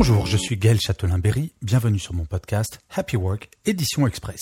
Bonjour, je suis Gaël Châtelain-Berry, bienvenue sur mon podcast Happy Work, édition express.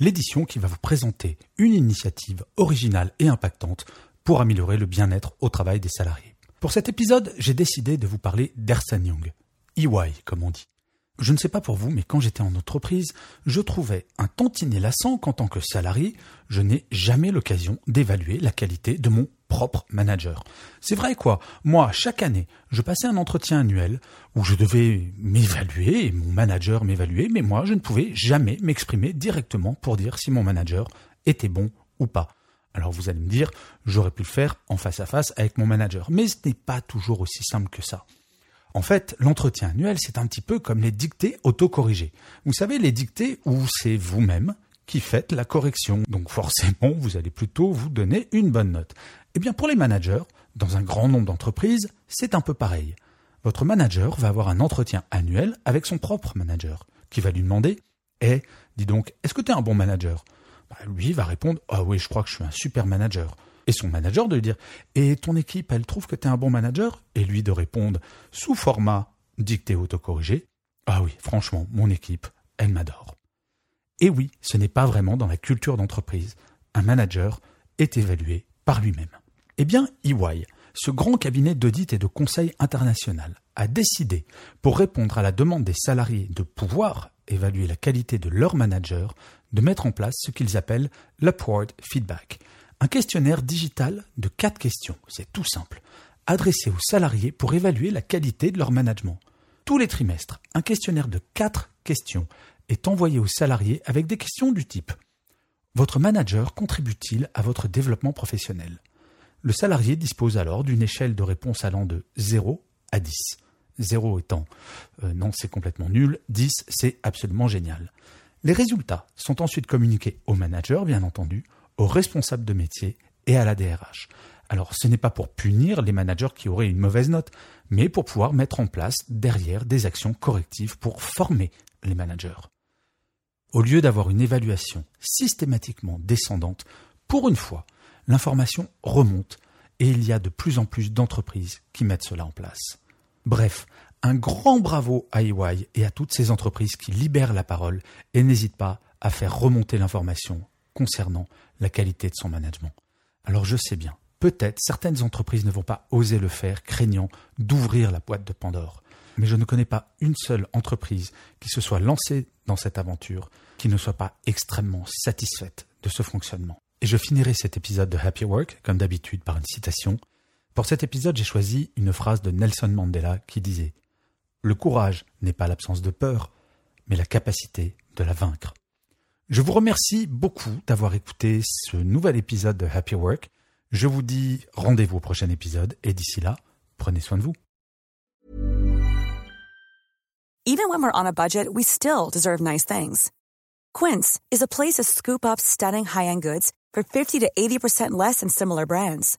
L'édition qui va vous présenter une initiative originale et impactante pour améliorer le bien-être au travail des salariés. Pour cet épisode, j'ai décidé de vous parler d'Ernst Young, EY comme on dit. Je ne sais pas pour vous, mais quand j'étais en entreprise, je trouvais un tantinet lassant qu'en tant que salarié, je n'ai jamais l'occasion d'évaluer la qualité de mon propre manager. C'est vrai quoi? Moi, chaque année, je passais un entretien annuel où je devais m'évaluer et mon manager m'évaluer, mais moi, je ne pouvais jamais m'exprimer directement pour dire si mon manager était bon ou pas. Alors vous allez me dire, j'aurais pu le faire en face à face avec mon manager, mais ce n'est pas toujours aussi simple que ça. En fait, l'entretien annuel, c'est un petit peu comme les dictées autocorrigées. Vous savez, les dictées où c'est vous-même qui faites la correction. Donc forcément, vous allez plutôt vous donner une bonne note. Eh bien, pour les managers, dans un grand nombre d'entreprises, c'est un peu pareil. Votre manager va avoir un entretien annuel avec son propre manager, qui va lui demander Eh, dis donc, est-ce que tu es un bon manager? Bah, Lui va répondre Ah oui, je crois que je suis un super manager et son manager de lui dire Et ton équipe, elle trouve que tu es un bon manager? Et lui de répondre sous format dicté autocorrigé Ah oui, franchement, mon équipe, elle m'adore. Et oui, ce n'est pas vraiment dans la culture d'entreprise. Un manager est évalué par lui-même. Eh bien, EY, ce grand cabinet d'audit et de conseil international, a décidé, pour répondre à la demande des salariés de pouvoir évaluer la qualité de leur manager, de mettre en place ce qu'ils appellent l'Upward Feedback, un questionnaire digital de quatre questions, c'est tout simple, adressé aux salariés pour évaluer la qualité de leur management. Tous les trimestres, un questionnaire de quatre questions est envoyé aux salariés avec des questions du type Votre manager contribue-t-il à votre développement professionnel? Le salarié dispose alors d'une échelle de réponse allant de 0 à 10. 0 étant euh, non, c'est complètement nul, 10 c'est absolument génial. Les résultats sont ensuite communiqués au manager, bien entendu, aux responsables de métier et à la DRH. Alors ce n'est pas pour punir les managers qui auraient une mauvaise note, mais pour pouvoir mettre en place derrière des actions correctives pour former les managers. Au lieu d'avoir une évaluation systématiquement descendante, pour une fois, l'information remonte et il y a de plus en plus d'entreprises qui mettent cela en place. Bref, un grand bravo à EY et à toutes ces entreprises qui libèrent la parole et n'hésitent pas à faire remonter l'information concernant la qualité de son management. Alors je sais bien, peut-être certaines entreprises ne vont pas oser le faire, craignant d'ouvrir la boîte de Pandore. Mais je ne connais pas une seule entreprise qui se soit lancée dans cette aventure qui ne soit pas extrêmement satisfaite de ce fonctionnement. Et je finirai cet épisode de Happy Work, comme d'habitude, par une citation. Pour cet épisode, j'ai choisi une phrase de Nelson Mandela qui disait Le courage n'est pas l'absence de peur, mais la capacité de la vaincre. Je vous remercie beaucoup d'avoir écouté ce nouvel épisode de Happy Work. Je vous dis rendez-vous au prochain épisode et d'ici là, prenez soin de vous. Even when we're on a budget, we still deserve nice things. Quince is a place to scoop up stunning high-end goods for 50 to 80% less than similar brands.